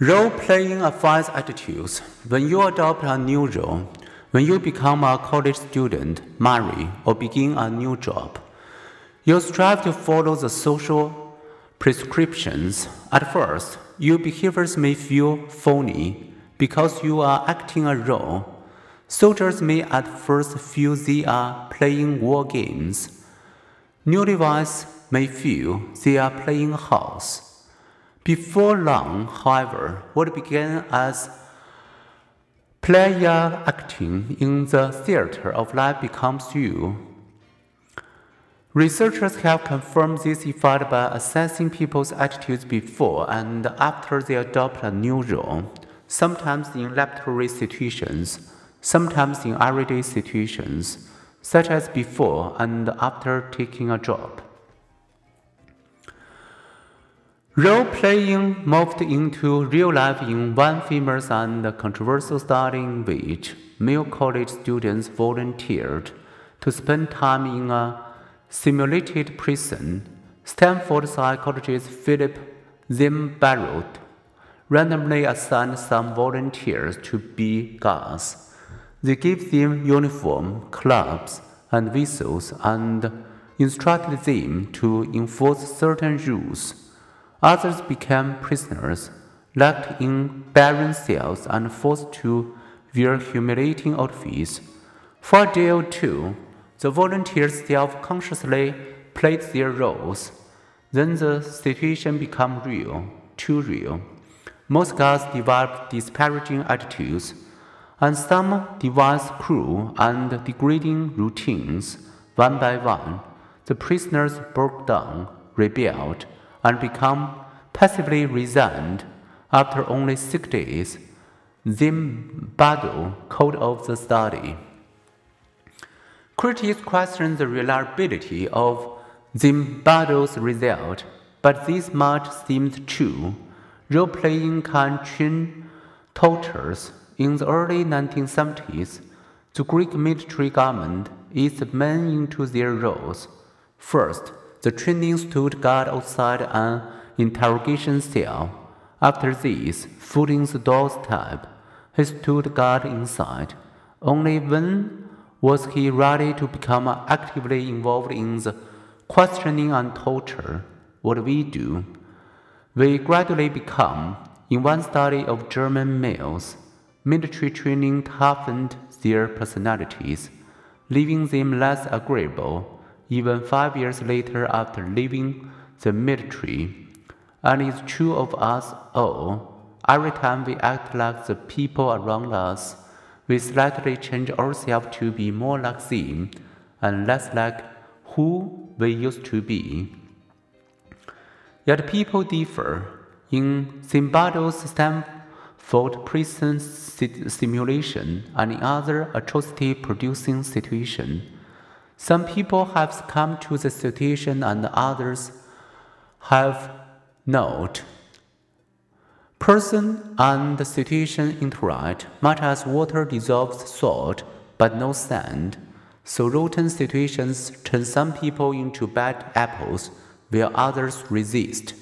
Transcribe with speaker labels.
Speaker 1: Role playing affects attitudes. When you adopt a new role, when you become a college student, marry, or begin a new job, you strive to follow the social prescriptions. At first, your behaviors may feel phony because you are acting a role. Soldiers may at first feel they are playing war games. Newlyweds may feel they are playing house. Before long, however, what began as player acting in the theater of life becomes you. Researchers have confirmed this effect by assessing people's attitudes before and after they adopt a new role, sometimes in laboratory situations, sometimes in everyday situations, such as before and after taking a job. Role playing moved into real life in one famous and controversial study in which male college students volunteered to spend time in a simulated prison. Stanford psychologist Philip Zimbardo randomly assigned some volunteers to be guards. They gave them uniform, clubs, and whistles and instructed them to enforce certain rules. Others became prisoners, locked in barren cells and forced to wear humiliating outfits. For a day or two, the volunteers self consciously played their roles. Then the situation became real, too real. Most guards developed disparaging attitudes, and some devised cruel and degrading routines. One by one, the prisoners broke down, rebelled, and become passively resigned after only six days. Zimbardo called off the study. Critics questioned the reliability of Zimbardo's result, but this much seemed true. Role playing can train tortures. In the early 1970s, the Greek military government eased men into their roles. First, the training stood guard outside an interrogation cell. After this, footing the doorstep, he stood guard inside. Only when was he ready to become actively involved in the questioning and torture? What we do? We gradually become, in one study of German males, military training toughened their personalities, leaving them less agreeable even five years later after leaving the military. And it's true of us all. Every time we act like the people around us, we slightly change ourselves to be more like them and less like who we used to be. Yet people differ. In Zimbardo's Stanford prison simulation and in other atrocity producing situations, some people have come to the situation and others have not. Person and the situation interact much as water dissolves salt but no sand. So rotten situations turn some people into bad apples while others resist.